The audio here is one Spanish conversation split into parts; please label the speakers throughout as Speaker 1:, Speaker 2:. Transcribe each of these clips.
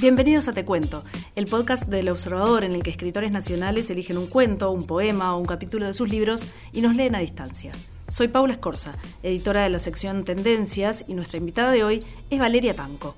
Speaker 1: Bienvenidos a Te Cuento, el podcast del Observador en el que escritores nacionales eligen un cuento, un poema o un capítulo de sus libros y nos leen a distancia. Soy Paula Escorza, editora de la sección Tendencias, y nuestra invitada de hoy es Valeria Tanco.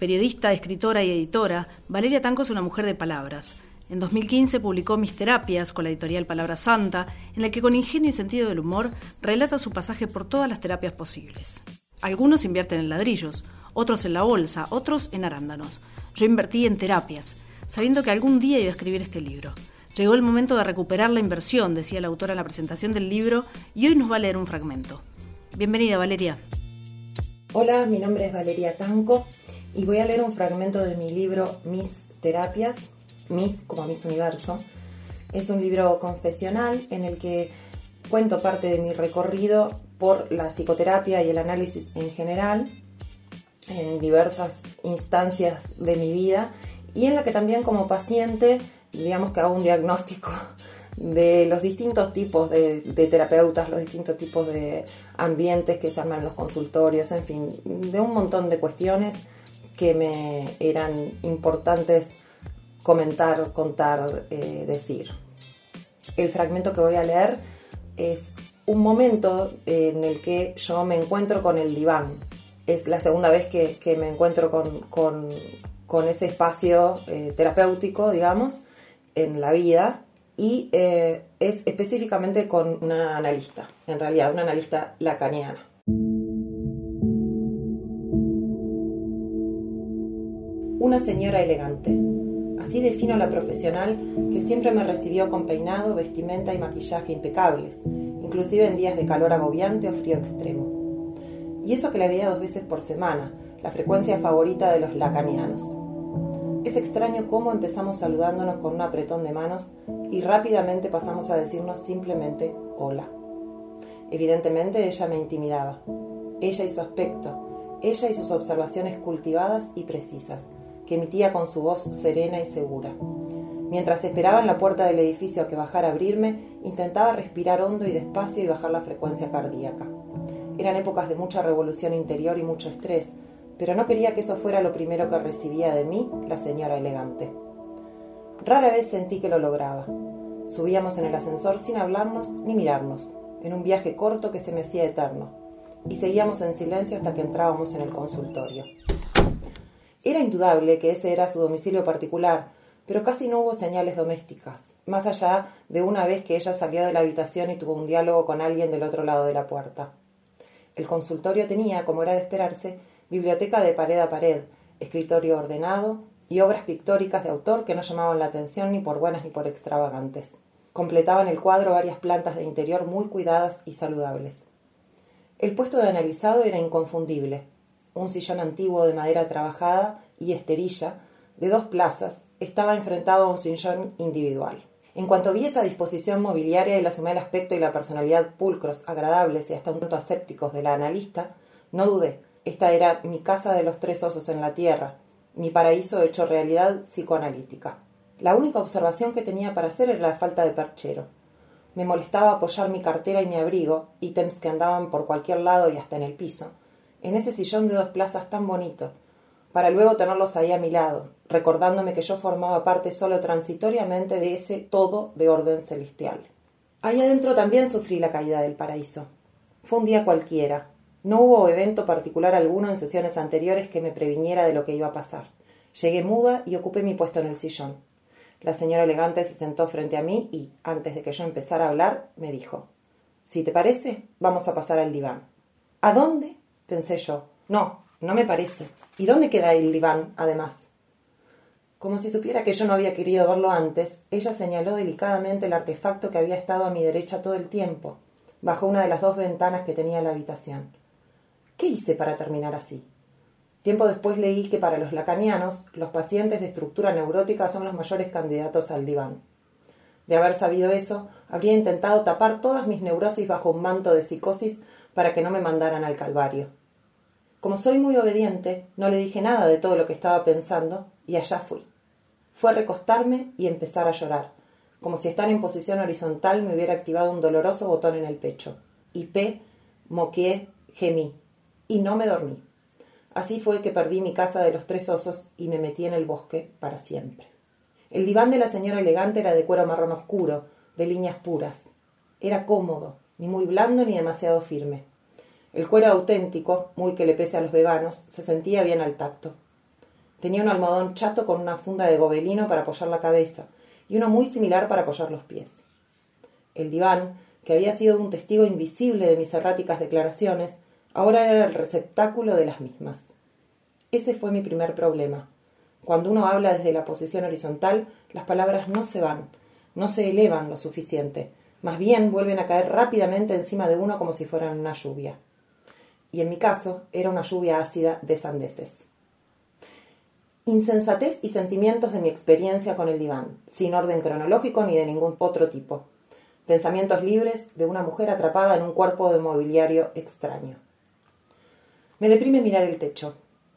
Speaker 1: Periodista, escritora y editora, Valeria Tanco es una mujer de palabras. En 2015 publicó Mis Terapias con la editorial Palabra Santa, en la que con ingenio y sentido del humor relata su pasaje por todas las terapias posibles. Algunos invierten en ladrillos, otros en la bolsa, otros en arándanos. Yo invertí en terapias, sabiendo que algún día iba a escribir este libro. Llegó el momento de recuperar la inversión, decía la autora en la presentación del libro, y hoy nos va a leer un fragmento. Bienvenida, Valeria.
Speaker 2: Hola, mi nombre es Valeria Tanco y voy a leer un fragmento de mi libro Mis Terapias, Mis como Mis Universo. Es un libro confesional en el que cuento parte de mi recorrido por la psicoterapia y el análisis en general en diversas instancias de mi vida y en la que también como paciente, digamos que hago un diagnóstico de los distintos tipos de, terapeutas, los distintos tipos de ambientes que se arman en los consultorios, en fin, de un montón de cuestiones que me eran importantes comentar, contar, eh, decir. El fragmento que voy a leer es un momento en el que yo me encuentro con el diván, es la segunda vez que, me encuentro con, ese espacio eh, terapéutico, digamos, en la vida y eh, es específicamente con una analista, en realidad una analista lacaniana. Una señora elegante. Así defino a la profesional que siempre me recibió con peinado, vestimenta y maquillaje impecables, inclusive en días de calor agobiante o frío extremo y eso que la veía dos veces por semana, la frecuencia favorita de los lacanianos. Es extraño cómo empezamos saludándonos con un apretón de manos y rápidamente pasamos a decirnos simplemente hola. Evidentemente ella me intimidaba. Ella y su aspecto, ella y sus observaciones cultivadas y precisas, que emitía con su voz serena y segura. Mientras esperaba en la puerta del edificio a que bajara a abrirme, intentaba respirar hondo y despacio y bajar la frecuencia cardíaca. Eran épocas de mucha revolución interior y mucho estrés, pero no quería que eso fuera lo primero que recibía de mí la señora elegante. Rara vez sentí que lo lograba. Subíamos en el ascensor sin hablarnos ni mirarnos, en un viaje corto que se me hacía eterno, y seguíamos en silencio hasta que entrábamos en el consultorio. Era indudable que ese era su domicilio particular, pero casi no hubo señales domésticas, más allá de una vez que ella salió de la habitación y tuvo un diálogo con alguien del otro lado de la puerta. El consultorio tenía, como era de esperarse, biblioteca de pared a pared, escritorio ordenado y obras pictóricas de autor que no llamaban la atención ni por buenas ni por extravagantes. Completaban el cuadro varias plantas de interior muy cuidadas y saludables. El puesto de analizado era inconfundible. Un sillón antiguo de madera trabajada y esterilla, de dos plazas, estaba enfrentado a un sillón individual. En cuanto vi esa disposición mobiliaria y la sumé el aspecto y la personalidad pulcros, agradables y hasta un tanto asépticos de la analista, no dudé. Esta era mi casa de los tres osos en la tierra, mi paraíso hecho realidad psicoanalítica. La única observación que tenía para hacer era la falta de perchero. Me molestaba apoyar mi cartera y mi abrigo, ítems que andaban por cualquier lado y hasta en el piso, en ese sillón de dos plazas tan bonito, para luego tenerlos ahí a mi lado, recordándome que yo formaba parte solo transitoriamente de ese todo de orden celestial. Ahí adentro también sufrí la caída del paraíso. Fue un día cualquiera. No hubo evento particular alguno en sesiones anteriores que me previniera de lo que iba a pasar. Llegué muda y ocupé mi puesto en el sillón. La señora elegante se sentó frente a mí y, antes de que yo empezara a hablar, me dijo Si te parece, vamos a pasar al diván. ¿A dónde? pensé yo. No, no me parece. ¿Y dónde queda el diván, además? Como si supiera que yo no había querido verlo antes, ella señaló delicadamente el artefacto que había estado a mi derecha todo el tiempo, bajo una de las dos ventanas que tenía la habitación. ¿Qué hice para terminar así? Tiempo después leí que para los lacanianos, los pacientes de estructura neurótica son los mayores candidatos al diván. De haber sabido eso, habría intentado tapar todas mis neurosis bajo un manto de psicosis para que no me mandaran al calvario. Como soy muy obediente, no le dije nada de todo lo que estaba pensando y allá fui. Fue a recostarme y empezar a llorar, como si estar en posición horizontal me hubiera activado un doloroso botón en el pecho. Y P, moqué, gemí, y no me dormí. Así fue que perdí mi casa de los tres osos y me metí en el bosque para siempre. El diván de la señora elegante era de cuero marrón oscuro, de líneas puras. Era cómodo, ni muy blando ni demasiado firme. El cuero auténtico, muy que le pese a los veganos, se sentía bien al tacto. Tenía un almohadón chato con una funda de gobelino para apoyar la cabeza y uno muy similar para apoyar los pies. El diván, que había sido un testigo invisible de mis erráticas declaraciones, ahora era el receptáculo de las mismas. Ese fue mi primer problema. Cuando uno habla desde la posición horizontal, las palabras no se van, no se elevan lo suficiente, más bien vuelven a caer rápidamente encima de uno como si fueran una lluvia. Y en mi caso era una lluvia ácida de sandeces. Insensatez y sentimientos de mi experiencia con el diván, sin orden cronológico ni de ningún otro tipo. Pensamientos libres de una mujer atrapada en un cuerpo de mobiliario extraño. Me deprime mirar el techo.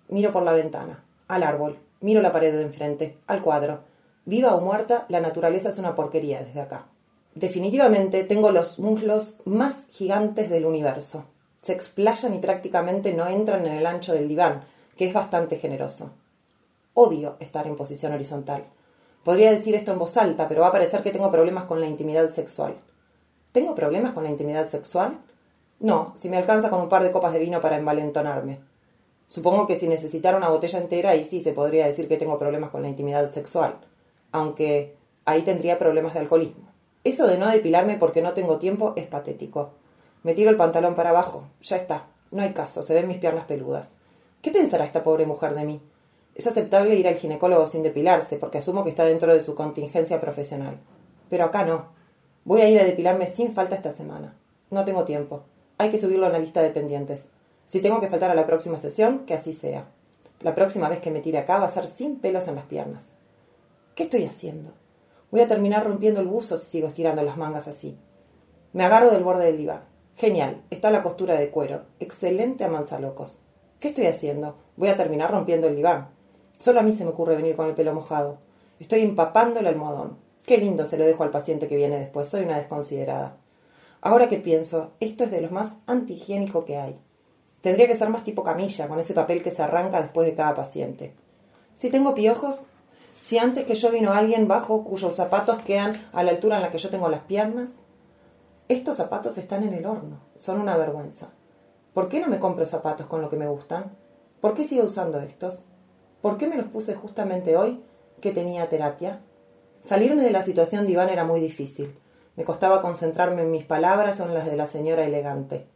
Speaker 2: Miro por la ventana, al árbol, miro la pared de enfrente, al cuadro. Viva o muerta, la naturaleza es una porquería desde acá. Definitivamente tengo los muslos más gigantes del universo. Se explayan y prácticamente no entran en el ancho del diván, que es bastante generoso. Odio estar en posición horizontal. Podría decir esto en voz alta, pero va a parecer que tengo problemas con la intimidad sexual. ¿Tengo problemas con la intimidad sexual? No, si me alcanza con un par de copas de vino para envalentonarme. Supongo que si necesitara una botella entera, ahí sí se podría decir que tengo problemas con la intimidad sexual, aunque ahí tendría problemas de alcoholismo. Eso de no depilarme porque no tengo tiempo es patético. Me tiro el pantalón para abajo, ya está, no hay caso, se ven mis piernas peludas. ¿Qué pensará esta pobre mujer de mí? Es aceptable ir al ginecólogo sin depilarse, porque asumo que está dentro de su contingencia profesional. Pero acá no. Voy a ir a depilarme sin falta esta semana. No tengo tiempo. Hay que subirlo a la lista de pendientes. Si tengo que faltar a la próxima sesión, que así sea. La próxima vez que me tire acá va a ser sin pelos en las piernas. ¿Qué estoy haciendo? Voy a terminar rompiendo el buzo si sigo estirando las mangas así. Me agarro del borde del diván. Genial, está la costura de cuero. Excelente a locos. ¿Qué estoy haciendo? Voy a terminar rompiendo el diván. Solo a mí se me ocurre venir con el pelo mojado. Estoy empapando el almohadón. Qué lindo se lo dejo al paciente que viene después. Soy una desconsiderada. Ahora que pienso, esto es de lo más antihigiénico que hay. Tendría que ser más tipo camilla, con ese papel que se arranca después de cada paciente. Si tengo piojos, si antes que yo vino alguien bajo cuyos zapatos quedan a la altura en la que yo tengo las piernas, estos zapatos están en el horno, son una vergüenza. ¿Por qué no me compro zapatos con lo que me gustan? ¿Por qué sigo usando estos? ¿Por qué me los puse justamente hoy que tenía terapia? Salirme de la situación diván era muy difícil. Me costaba concentrarme en mis palabras o en las de la señora elegante.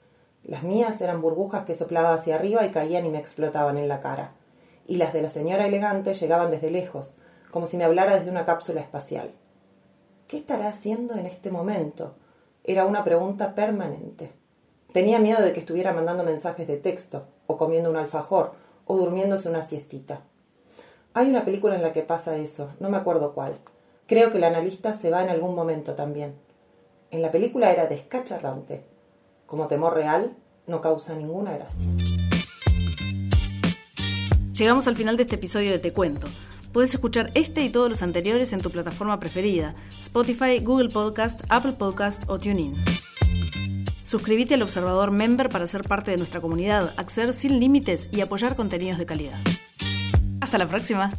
Speaker 2: Las mías eran burbujas que soplaba hacia arriba y caían y me explotaban en la cara. Y las de la señora elegante llegaban desde lejos, como si me hablara desde una cápsula espacial. ¿Qué estará haciendo en este momento? Era una pregunta permanente. Tenía miedo de que estuviera mandando mensajes de texto, o comiendo un alfajor, o durmiéndose una siestita. Hay una película en la que pasa eso, no me acuerdo cuál. Creo que el analista se va en algún momento también. En la película era descacharrante. Como temor real, no causa ninguna gracia.
Speaker 1: Llegamos al final de este episodio de Te Cuento. Puedes escuchar este y todos los anteriores en tu plataforma preferida, Spotify, Google Podcast, Apple Podcast o TuneIn. Suscríbete al Observador Member para ser parte de nuestra comunidad, acceder sin límites y apoyar contenidos de calidad. Hasta la próxima.